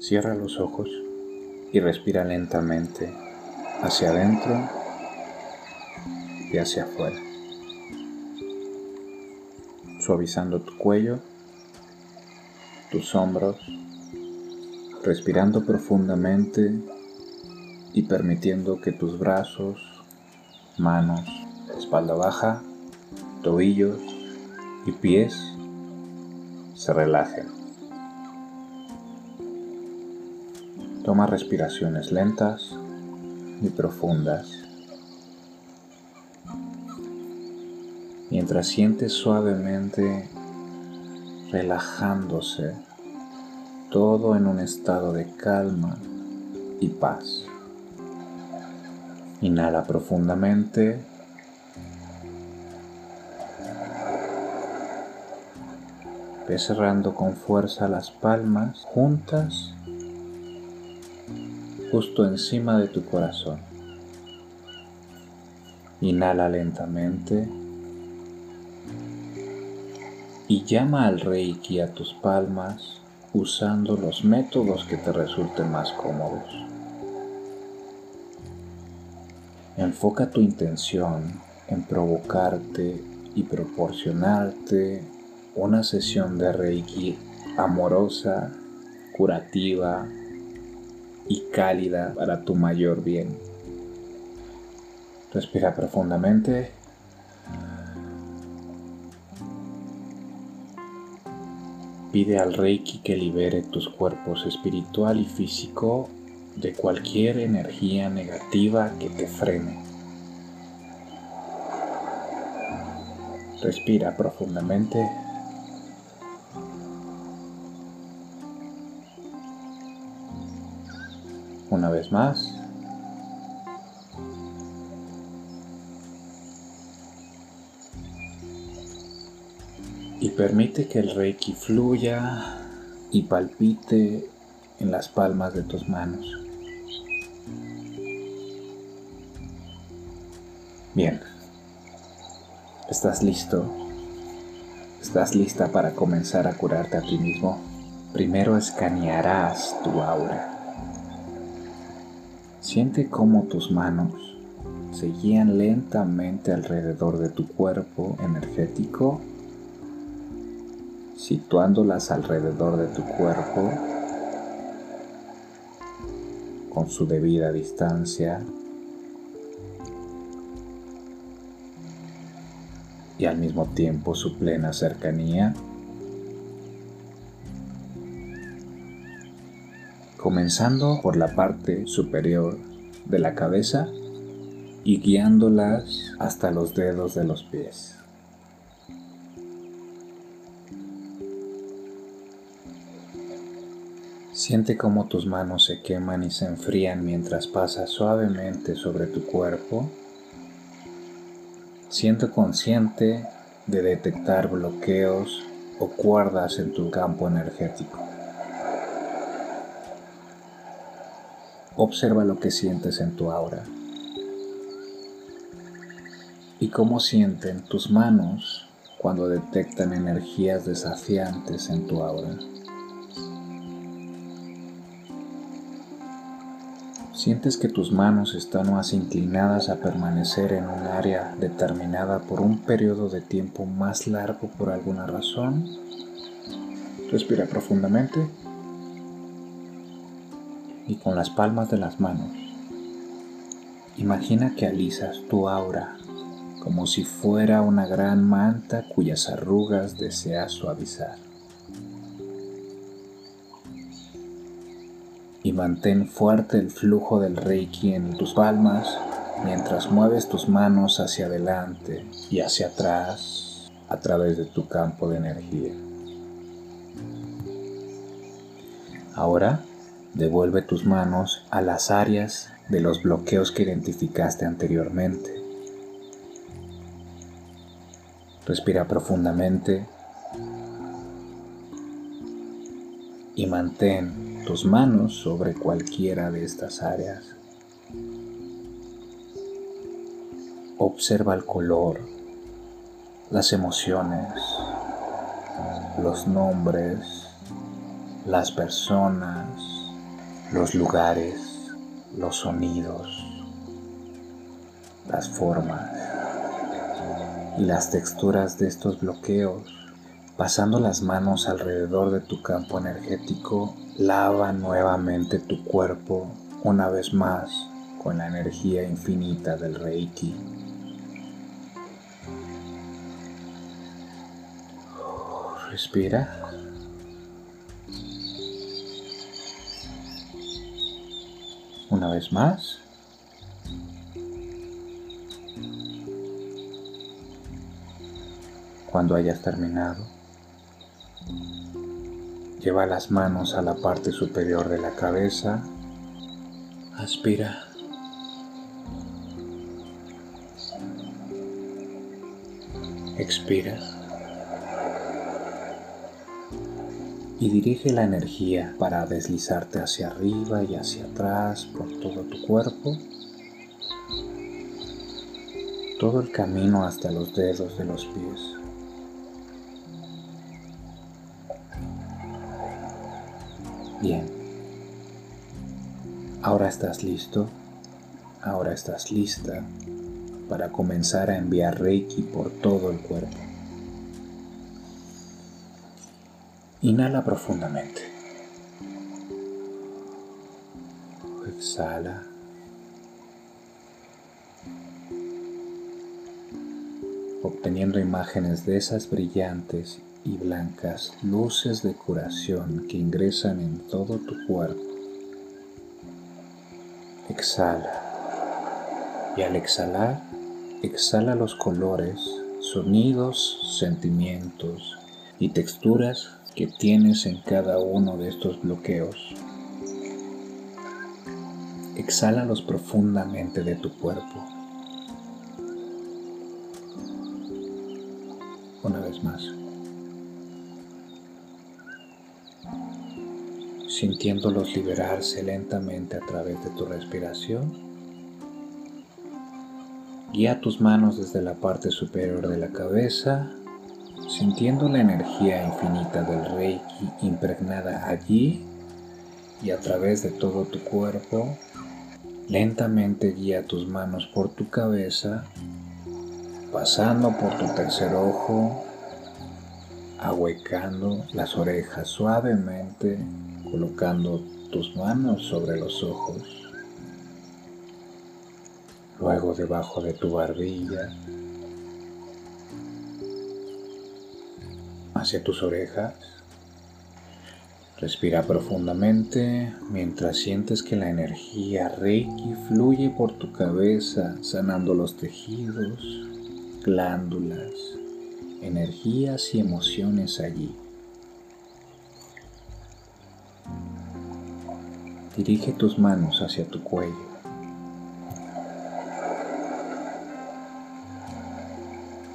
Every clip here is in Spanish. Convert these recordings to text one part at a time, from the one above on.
Cierra los ojos y respira lentamente hacia adentro y hacia afuera, suavizando tu cuello, tus hombros, respirando profundamente y permitiendo que tus brazos, manos, espalda baja, tobillos y pies se relajen. Toma respiraciones lentas y profundas. Mientras sientes suavemente relajándose todo en un estado de calma y paz. Inhala profundamente. Ve cerrando con fuerza las palmas juntas justo encima de tu corazón. Inhala lentamente y llama al Reiki a tus palmas usando los métodos que te resulten más cómodos. Enfoca tu intención en provocarte y proporcionarte una sesión de Reiki amorosa, curativa, y cálida para tu mayor bien. Respira profundamente. Pide al Reiki que libere tus cuerpos espiritual y físico de cualquier energía negativa que te frene. Respira profundamente. Más. Y permite que el reiki fluya y palpite en las palmas de tus manos. Bien. ¿Estás listo? ¿Estás lista para comenzar a curarte a ti mismo? Primero escanearás tu aura. Siente cómo tus manos se guían lentamente alrededor de tu cuerpo energético, situándolas alrededor de tu cuerpo con su debida distancia y al mismo tiempo su plena cercanía. Comenzando por la parte superior de la cabeza y guiándolas hasta los dedos de los pies. Siente cómo tus manos se queman y se enfrían mientras pasas suavemente sobre tu cuerpo. Siente consciente de detectar bloqueos o cuerdas en tu campo energético. Observa lo que sientes en tu aura y cómo sienten tus manos cuando detectan energías desafiantes en tu aura. Sientes que tus manos están más inclinadas a permanecer en un área determinada por un periodo de tiempo más largo por alguna razón. Respira profundamente y con las palmas de las manos. Imagina que alisas tu aura como si fuera una gran manta cuyas arrugas deseas suavizar. Y mantén fuerte el flujo del reiki en tus palmas mientras mueves tus manos hacia adelante y hacia atrás a través de tu campo de energía. Ahora Devuelve tus manos a las áreas de los bloqueos que identificaste anteriormente. Respira profundamente y mantén tus manos sobre cualquiera de estas áreas. Observa el color, las emociones, los nombres, las personas, los lugares, los sonidos, las formas y las texturas de estos bloqueos, pasando las manos alrededor de tu campo energético, lava nuevamente tu cuerpo una vez más con la energía infinita del Reiki. Respira. Una vez más. Cuando hayas terminado, lleva las manos a la parte superior de la cabeza. Aspira. Expira. Y dirige la energía para deslizarte hacia arriba y hacia atrás por todo tu cuerpo. Todo el camino hasta los dedos de los pies. Bien. Ahora estás listo. Ahora estás lista para comenzar a enviar Reiki por todo el cuerpo. Inhala profundamente. Exhala. Obteniendo imágenes de esas brillantes y blancas luces de curación que ingresan en todo tu cuerpo. Exhala. Y al exhalar, Exhala los colores, sonidos, sentimientos y texturas que tienes en cada uno de estos bloqueos. Exhálalos profundamente de tu cuerpo. Una vez más. Sintiéndolos liberarse lentamente a través de tu respiración Guía tus manos desde la parte superior de la cabeza, sintiendo la energía infinita del Reiki impregnada allí y a través de todo tu cuerpo. Lentamente guía tus manos por tu cabeza, pasando por tu tercer ojo, ahuecando las orejas suavemente, colocando tus manos sobre los ojos luego debajo de tu barbilla, hacia tus orejas. Respira profundamente mientras sientes que la energía Reiki fluye por tu cabeza, sanando los tejidos, glándulas, energías y emociones allí. Dirige tus manos hacia tu cuello.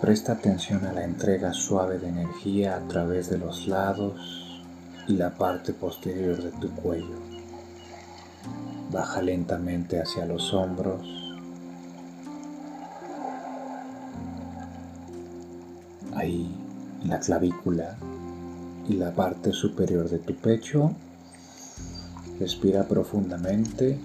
Presta atención a la entrega suave de energía a través de los lados y la parte posterior de tu cuello. Baja lentamente hacia los hombros. Ahí, en la clavícula y la parte superior de tu pecho. Respira profundamente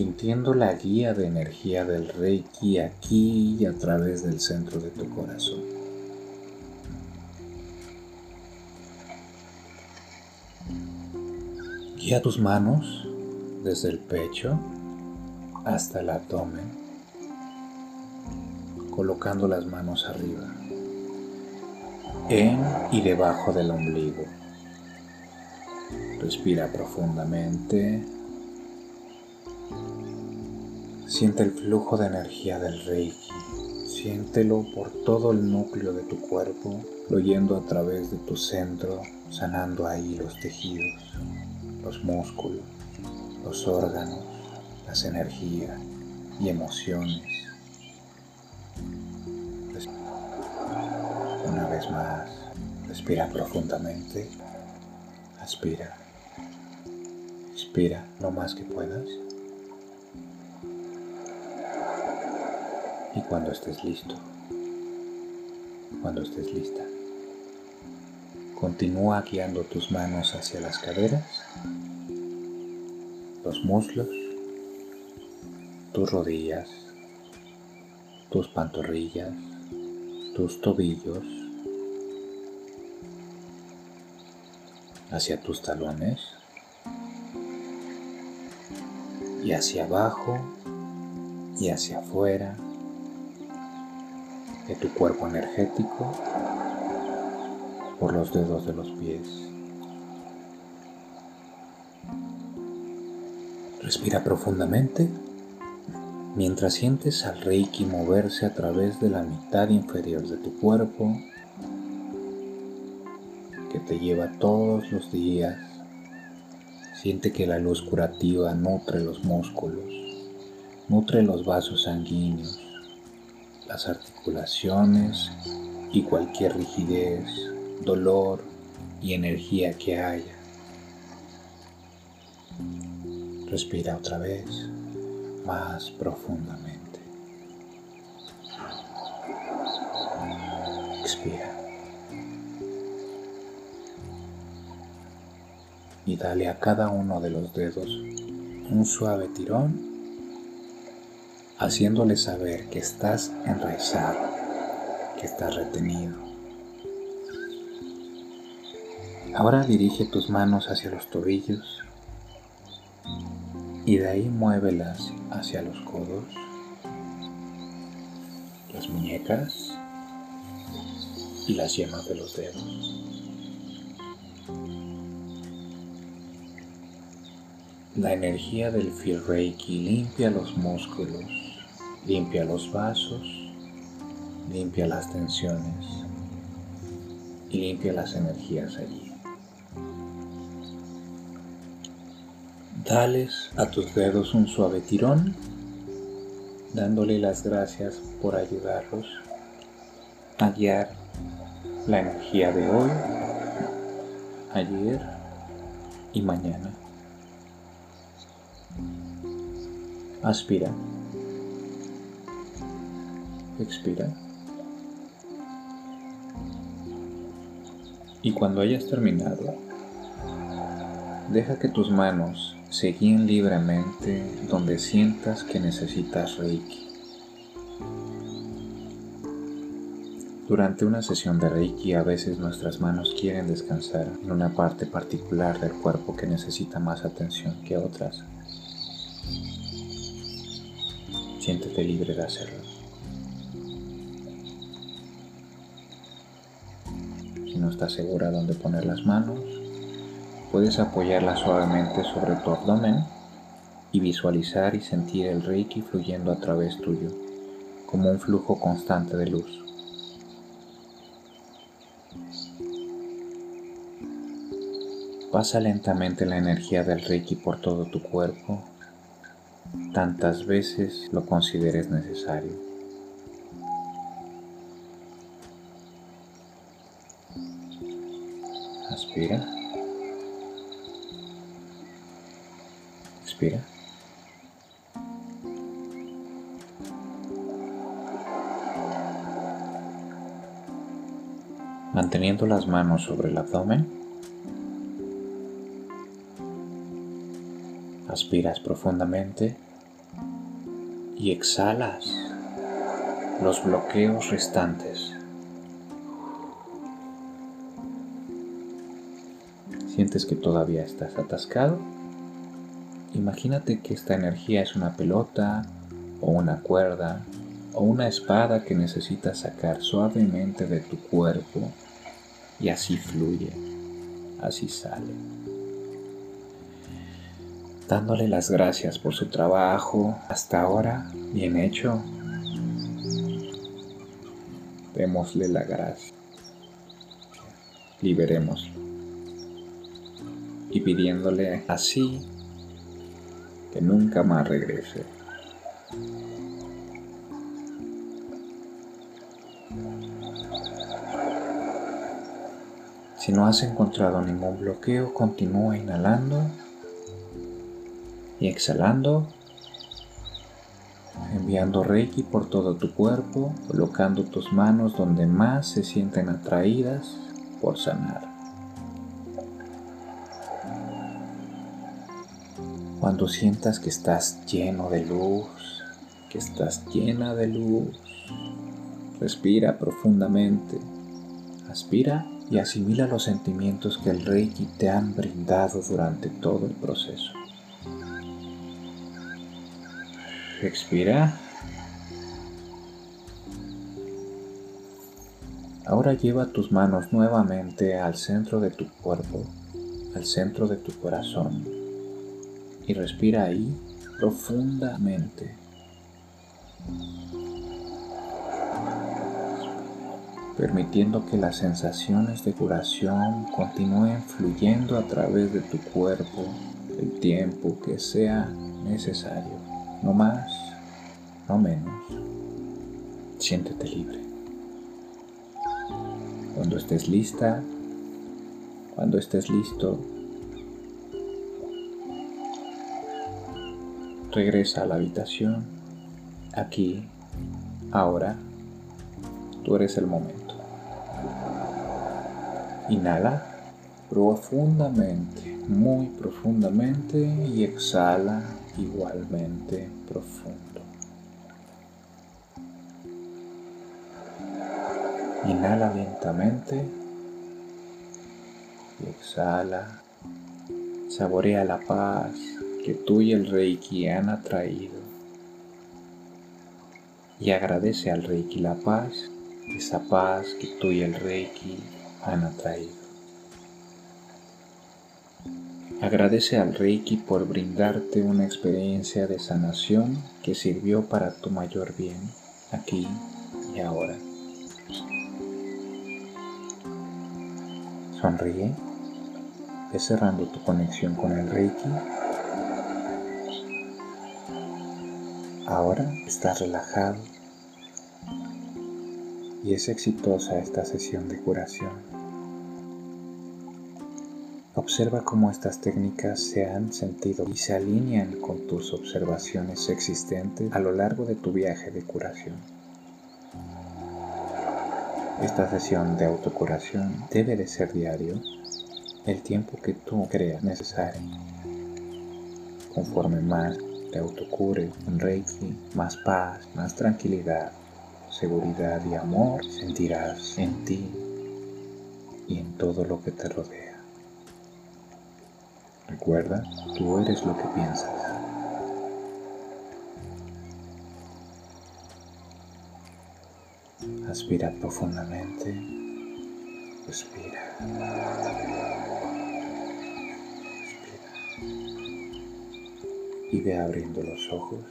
sintiendo la guía de energía del Reiki aquí y a través del centro de tu corazón. Guía tus manos desde el pecho hasta el abdomen, colocando las manos arriba, en y debajo del ombligo. Respira profundamente Siente el flujo de energía del Reiki. Siéntelo por todo el núcleo de tu cuerpo, fluyendo a través de tu centro, sanando ahí los tejidos, los músculos, los órganos, las energías y emociones. Una vez más, respira profundamente. Aspira. Inspira lo más que puedas. Y cuando estés listo, cuando estés lista, Continúa guiando tus manos hacia las caderas, los muslos, tus rodillas, tus pantorrillas, tus tobillos, hacia tus talones y hacia abajo y hacia afuera tu cuerpo energético por los dedos de los pies. Respira profundamente mientras sientes al Reiki moverse a través de la mitad inferior de tu cuerpo que te lleva todos los días. Siente que la luz curativa nutre los músculos, nutre los vasos sanguíneos, las articulaciones y cualquier rigidez, dolor y energía que haya. Respira otra vez más profundamente. Expira. Y dale a cada uno de los dedos un suave tirón, haciéndole saber que estás enraizado, que estás retenido. Ahora dirige tus manos hacia los tobillos y de ahí muévelas hacia los codos, las muñecas y las yemas de los dedos. La energía del Feel Reiki limpia los músculos, limpia los vasos, limpia las tensiones y limpia las energías allí. Dales a tus dedos un suave tirón, dándole las gracias por ayudarlos a guiar la energía de hoy, ayer y mañana. Aspira. Expira. Y cuando hayas terminado, deja que tus manos se guíen libremente donde sientas que necesitas Reiki. Durante una sesión de Reiki a veces nuestras manos quieren descansar en una parte particular del cuerpo que necesita más atención que otras. Siéntete libre de hacerlo. No estás segura dónde poner las manos, Puedes apoyarla suavemente sobre tu abdomen y visualizar y sentir el Reiki fluyendo a través tuyo, como un flujo constante de luz. Pasa lentamente la energía del Reiki por todo tu cuerpo, tantas veces lo consideres necesario. Aspira. Manteniendo las manos sobre el abdomen, aspiras profundamente y exhalas los bloqueos restantes. ¿Sientes que todavía estás atascado? Imagínate que esta energía es una pelota o una cuerda o una espada que necesitas sacar suavemente de tu cuerpo y así fluye, así sale. Dándole las gracias por su trabajo hasta ahora, bien hecho. Démosle la gracia. Liberémoslo. Y pidiéndole así que nunca más regrese. Si no has encontrado ningún bloqueo, continúa inhalando y exhalando, enviando Reiki por todo tu cuerpo, colocando tus manos donde más se sienten atraídas por sanar. Cuando sientas que estás lleno de luz, que estás llena de luz, respira profundamente, aspira y asimila los sentimientos que el Reiki te han brindado durante todo el proceso. Expira. Ahora lleva tus manos nuevamente al centro de tu cuerpo, al centro de tu corazón y respira ahí profundamente. permitiendo que las sensaciones de curación continúen fluyendo a través de tu cuerpo el tiempo que sea necesario, no más, no menos. Siéntete libre. Cuando estés lista, cuando estés listo, regresa a la habitación, aquí, ahora, tú eres el momento. Inhala profundamente, muy profundamente y exhala igualmente profundo. Inhala lentamente y exhala. Saborea la paz que tú y el Reiki han atraído. Y agradece al Reiki la paz, esa paz que tú y el Reiki han atraído. Agradece al Reiki por brindarte una experiencia de sanación que sirvió para tu mayor bien aquí y ahora. Sonríe, cerrando tu conexión con el Reiki. Ahora estás relajado y es exitosa esta sesión de curación. Observa cómo estas técnicas se han sentido y se alinean con tus observaciones existentes a lo largo de tu viaje de curación. Esta sesión de autocuración debe de ser diario el tiempo que tú creas necesario. Conforme más te autocure en Reiki, más paz, más tranquilidad, seguridad y amor sentirás en ti y en todo lo que te rodea. Recuerda, tú eres lo que piensas. Aspira profundamente. Respira. Y ve abriendo los ojos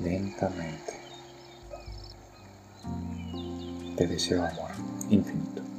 lentamente. Te deseo amor infinito.